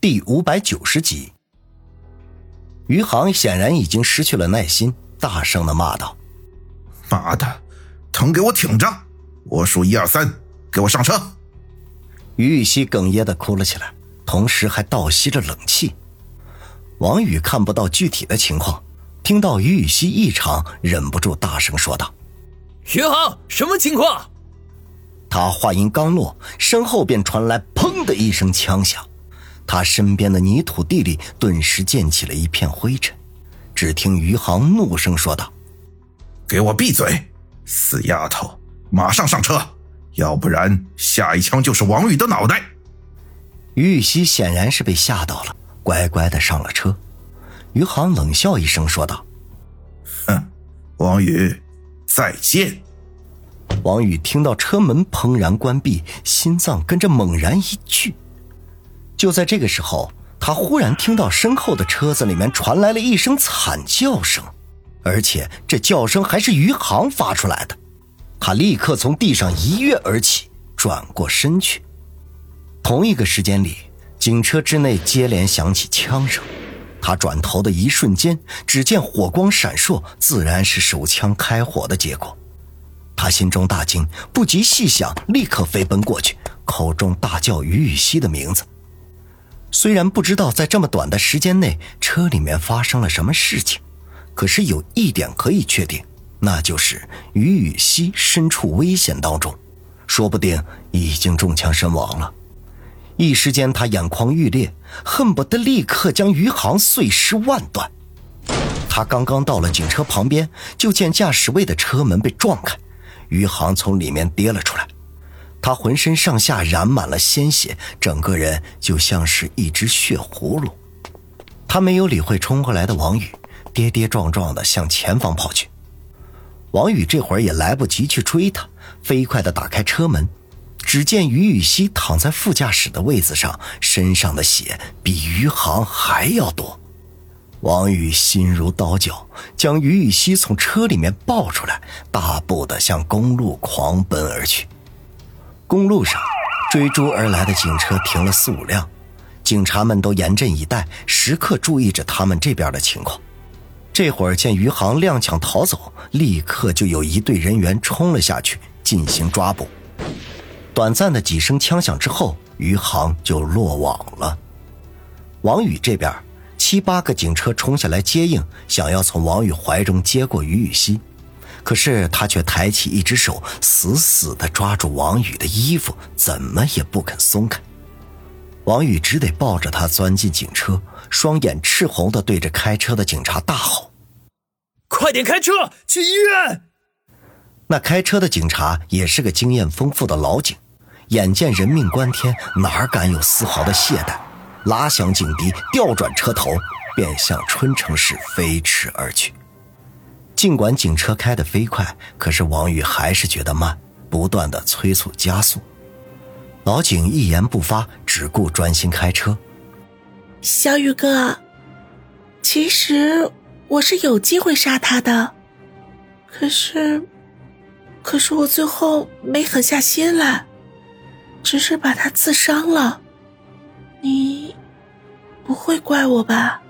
第五百九十集，余杭显然已经失去了耐心，大声的骂道：“妈的，疼给我挺着！我数一二三，给我上车！”于雨溪哽咽的哭了起来，同时还倒吸着冷气。王宇看不到具体的情况，听到于雨溪异常，忍不住大声说道：“余杭，什么情况？”他话音刚落，身后便传来“砰”的一声枪响，他身边的泥土地里顿时溅起了一片灰尘。只听余杭怒声说道：“给我闭嘴，死丫头，马上上车，要不然下一枪就是王宇的脑袋！”于雨溪显然是被吓到了，乖乖的上了车。余杭冷笑一声说道：“哼，王宇，再见。”王宇听到车门砰然关闭，心脏跟着猛然一剧。就在这个时候，他忽然听到身后的车子里面传来了一声惨叫声，而且这叫声还是余杭发出来的。他立刻从地上一跃而起，转过身去。同一个时间里，警车之内接连响起枪声。他转头的一瞬间，只见火光闪烁，自然是手枪开火的结果。他心中大惊，不及细想，立刻飞奔过去，口中大叫于雨溪的名字。虽然不知道在这么短的时间内车里面发生了什么事情，可是有一点可以确定，那就是于雨溪身处危险当中，说不定已经中枪身亡了。一时间，他眼眶欲裂，恨不得立刻将余杭碎尸万段。他刚刚到了警车旁边，就见驾驶位的车门被撞开。余杭从里面跌了出来，他浑身上下染满了鲜血，整个人就像是一只血葫芦。他没有理会冲过来的王宇，跌跌撞撞的向前方跑去。王宇这会儿也来不及去追他，飞快的打开车门，只见于雨溪躺在副驾驶的位子上，身上的血比余杭还要多。王宇心如刀绞，将于雨溪从车里面抱出来，大步的向公路狂奔而去。公路上，追逐而来的警车停了四五辆，警察们都严阵以待，时刻注意着他们这边的情况。这会儿见余杭踉跄逃走，立刻就有一队人员冲了下去进行抓捕。短暂的几声枪响之后，余杭就落网了。王宇这边。七八个警车冲下来接应，想要从王宇怀中接过于雨溪，可是他却抬起一只手，死死地抓住王宇的衣服，怎么也不肯松开。王宇只得抱着他钻进警车，双眼赤红地对着开车的警察大吼：“快点开车去医院！”那开车的警察也是个经验丰富的老警，眼见人命关天，哪敢有丝毫的懈怠。拉响警笛，调转车头，便向春城市飞驰而去。尽管警车开得飞快，可是王宇还是觉得慢，不断的催促加速。老警一言不发，只顾专心开车。小宇哥，其实我是有机会杀他的，可是，可是我最后没狠下心来，只是把他刺伤了。你不会怪我吧？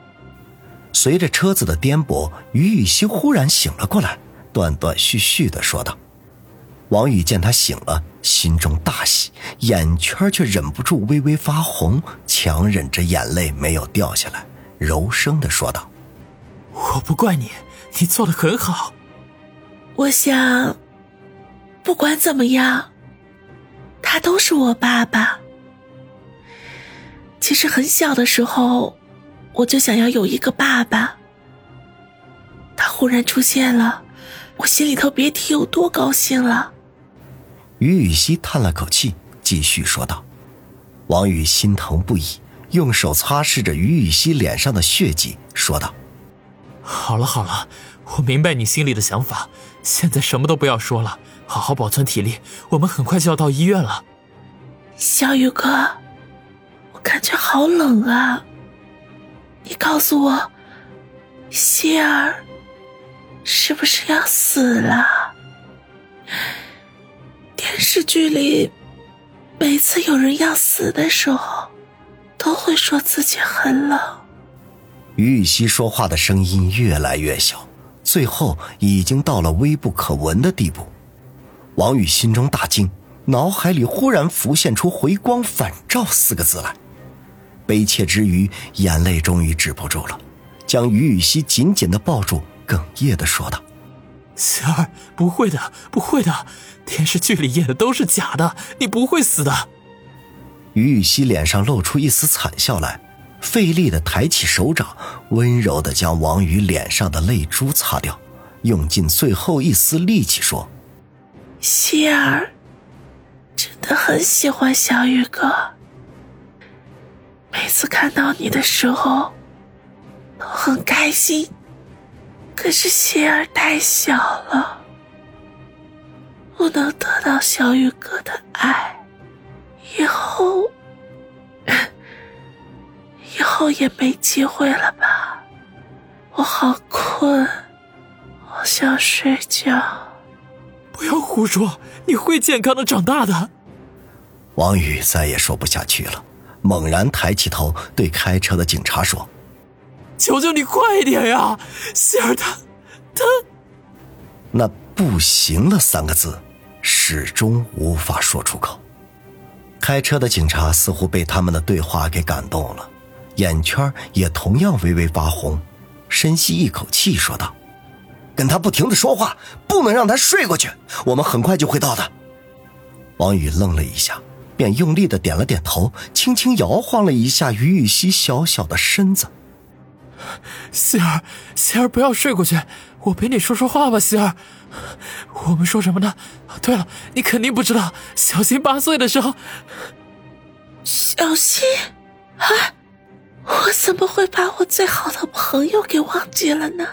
随着车子的颠簸，于雨溪忽然醒了过来，断断续续的说道：“王宇见他醒了，心中大喜，眼圈却忍不住微微发红，强忍着眼泪没有掉下来，柔声的说道：‘我不怪你，你做的很好。’我想，不管怎么样，他都是我爸爸。”其实很小的时候，我就想要有一个爸爸。他忽然出现了，我心里头别提有多高兴了。于雨溪叹了口气，继续说道：“王宇心疼不已，用手擦拭着于雨溪脸上的血迹，说道：‘好了好了，我明白你心里的想法。现在什么都不要说了，好好保存体力。我们很快就要到医院了。’小雨哥。”我感觉好冷啊！你告诉我，希儿是不是要死了？电视剧里每次有人要死的时候，都会说自己很冷。于雨溪说话的声音越来越小，最后已经到了微不可闻的地步。王宇心中大惊，脑海里忽然浮现出“回光返照”四个字来，悲切之余，眼泪终于止不住了，将于雨溪紧紧的抱住，哽咽的说道：“希儿，不会的，不会的，电视剧里演的都是假的，你不会死的。”于雨溪脸上露出一丝惨笑来，费力的抬起手掌，温柔的将王宇脸上的泪珠擦掉，用尽最后一丝力气说。希儿真的很喜欢小雨哥，每次看到你的时候都很开心。可是心儿太小了，不能得到小雨哥的爱，以后 以后也没机会了吧？我好困，我想睡觉。不要胡说！你会健康的长大的。王宇再也说不下去了，猛然抬起头对开车的警察说：“求求你快一点呀，希儿他，他……”那“不行了”三个字始终无法说出口。开车的警察似乎被他们的对话给感动了，眼圈也同样微微发红，深吸一口气说道。跟他不停的说话，不能让他睡过去。我们很快就会到的。王宇愣了一下，便用力的点了点头，轻轻摇晃了一下于雨溪小小的身子。希儿，希儿，不要睡过去，我陪你说说话吧，希儿。我们说什么呢？对了，你肯定不知道，小新八岁的时候，小新啊，我怎么会把我最好的朋友给忘记了呢？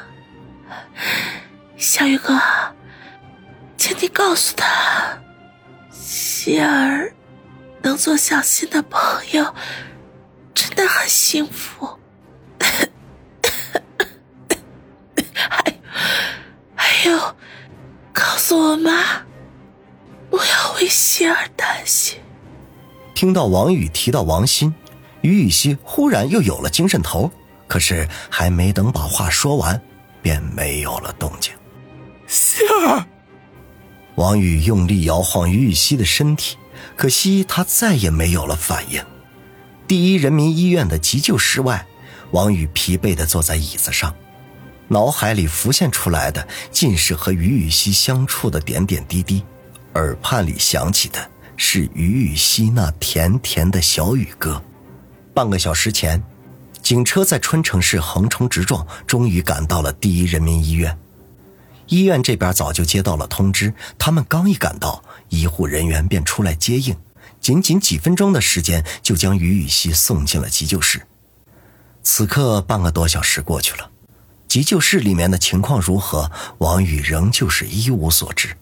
小雨哥，请你告诉他，希儿能做小新的朋友，真的很幸福。还还有，告诉我妈，不要为希儿担心。听到王宇提到王鑫，于雨溪忽然又有了精神头，可是还没等把话说完。便没有了动静。希儿，王宇用力摇晃于雨溪的身体，可惜他再也没有了反应。第一人民医院的急救室外，王宇疲惫的坐在椅子上，脑海里浮现出来的尽是和于雨溪相处的点点滴滴，耳畔里响起的是于雨溪那甜甜的小雨歌。半个小时前。警车在春城市横冲直撞，终于赶到了第一人民医院。医院这边早就接到了通知，他们刚一赶到，医护人员便出来接应，仅仅几分钟的时间就将于雨溪送进了急救室。此刻半个多小时过去了，急救室里面的情况如何，王宇仍旧是一无所知，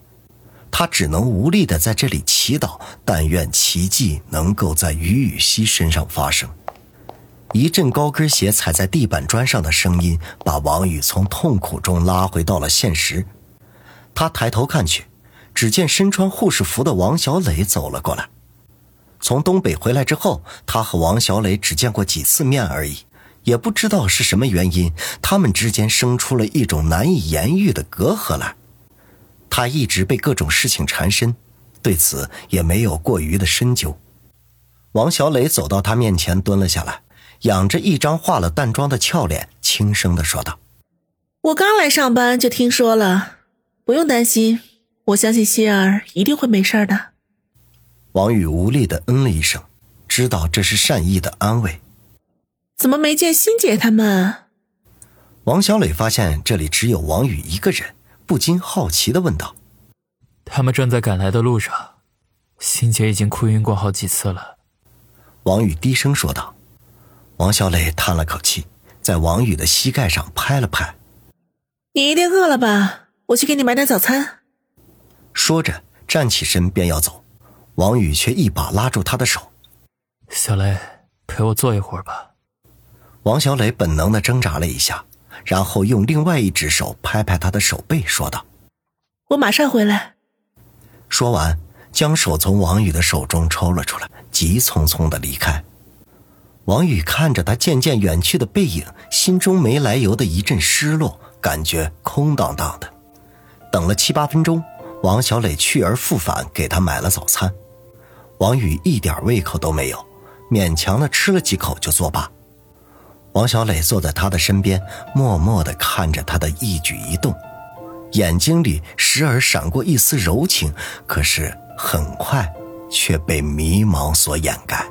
他只能无力的在这里祈祷，但愿奇迹能够在于雨溪身上发生。一阵高跟鞋踩在地板砖上的声音，把王宇从痛苦中拉回到了现实。他抬头看去，只见身穿护士服的王小磊走了过来。从东北回来之后，他和王小磊只见过几次面而已，也不知道是什么原因，他们之间生出了一种难以言喻的隔阂来。他一直被各种事情缠身，对此也没有过于的深究。王小磊走到他面前，蹲了下来。仰着一张化了淡妆的俏脸，轻声的说道：“我刚来上班就听说了，不用担心，我相信心儿一定会没事的。”王宇无力的嗯了一声，知道这是善意的安慰。怎么没见欣姐他们？王小磊发现这里只有王宇一个人，不禁好奇的问道：“他们正在赶来的路上，欣姐已经哭晕过好几次了。”王宇低声说道。王小磊叹了口气，在王宇的膝盖上拍了拍：“你一定饿了吧？我去给你买点早餐。”说着站起身便要走，王宇却一把拉住他的手：“小雷，陪我坐一会儿吧。”王小磊本能的挣扎了一下，然后用另外一只手拍拍他的手背，说道：“我马上回来。”说完，将手从王宇的手中抽了出来，急匆匆的离开。王宇看着他渐渐远去的背影，心中没来由的一阵失落，感觉空荡荡的。等了七八分钟，王小磊去而复返，给他买了早餐。王宇一点胃口都没有，勉强的吃了几口就作罢。王小磊坐在他的身边，默默的看着他的一举一动，眼睛里时而闪过一丝柔情，可是很快却被迷茫所掩盖。